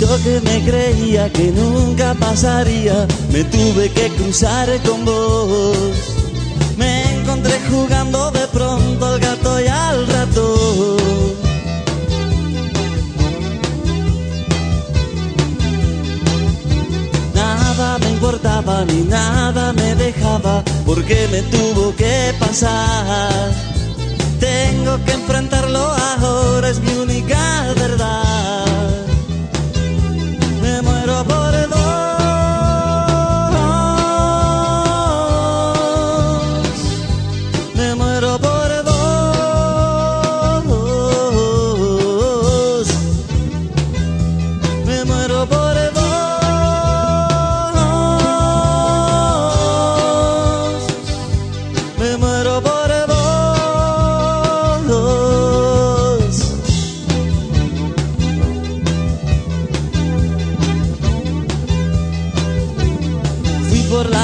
Yo que me creía que nunca pasaría, me tuve que cruzar con vos. Me encontré jugando de pronto al gato y al rato. Nada me importaba ni nada me dejaba, porque me tuvo que pasar. Tengo que enfrentarlo ahora,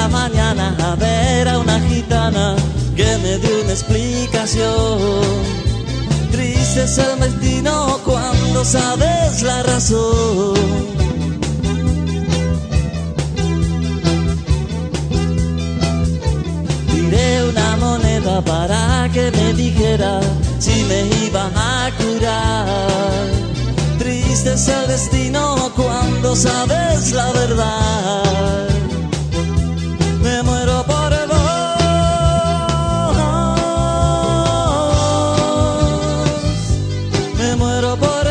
mañana a ver a una gitana que me dio una explicación. Triste es el destino cuando sabes la razón. Tiré una moneda para que me dijera si me iba a curar. Triste es el destino cuando sabes la verdad. Memorable